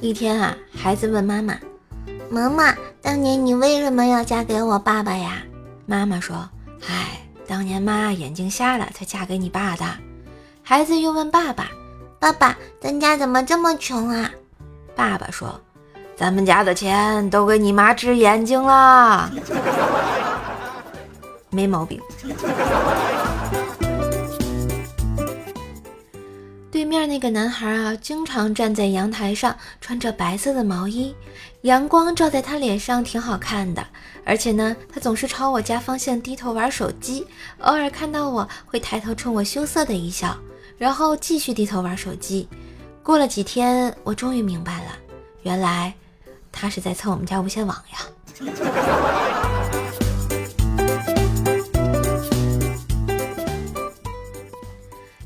一天啊，孩子问妈妈：“妈妈，当年你为什么要嫁给我爸爸呀？”妈妈说：“唉，当年妈眼睛瞎了，才嫁给你爸的。”孩子又问爸爸：“爸爸，咱家怎么这么穷啊？”爸爸说：“咱们家的钱都给你妈治眼睛了。”没毛病。对面那个男孩啊，经常站在阳台上，穿着白色的毛衣，阳光照在他脸上，挺好看的。而且呢，他总是朝我家方向低头玩手机，偶尔看到我会抬头冲我羞涩的一笑，然后继续低头玩手机。过了几天，我终于明白了，原来他是在蹭我们家无线网呀。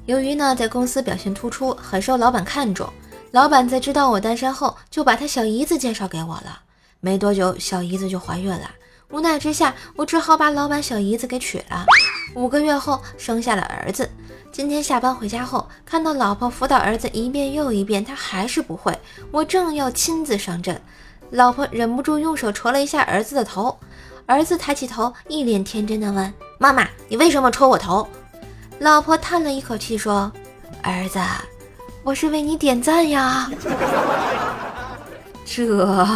由于呢，在公司表现突出，很受老板看重。老板在知道我单身后，就把他小姨子介绍给我了。没多久，小姨子就怀孕了。无奈之下，我只好把老板小姨子给娶了。五个月后，生下了儿子。今天下班回家后，看到老婆辅导儿子一遍又一遍，他还是不会。我正要亲自上阵，老婆忍不住用手戳了一下儿子的头。儿子抬起头，一脸天真的问：“妈妈，你为什么戳我头？”老婆叹了一口气说：“儿子，我是为你点赞呀。”这，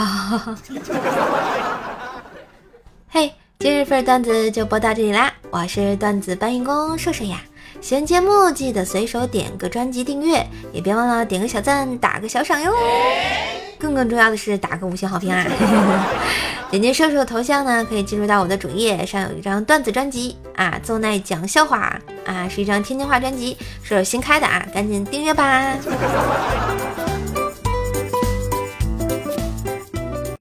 嘿，今日份段子就播到这里啦！我是段子搬运工瘦瘦呀。喜欢节目记得随手点个专辑订阅，也别忘了点个小赞，打个小赏哟。更更重要的是打个五星好评啊！点击射手的头像呢，可以进入到我的主页，上有一张段子专辑啊，奏奈讲笑话啊，是一张天津话专辑，是新开的啊，赶紧订阅吧。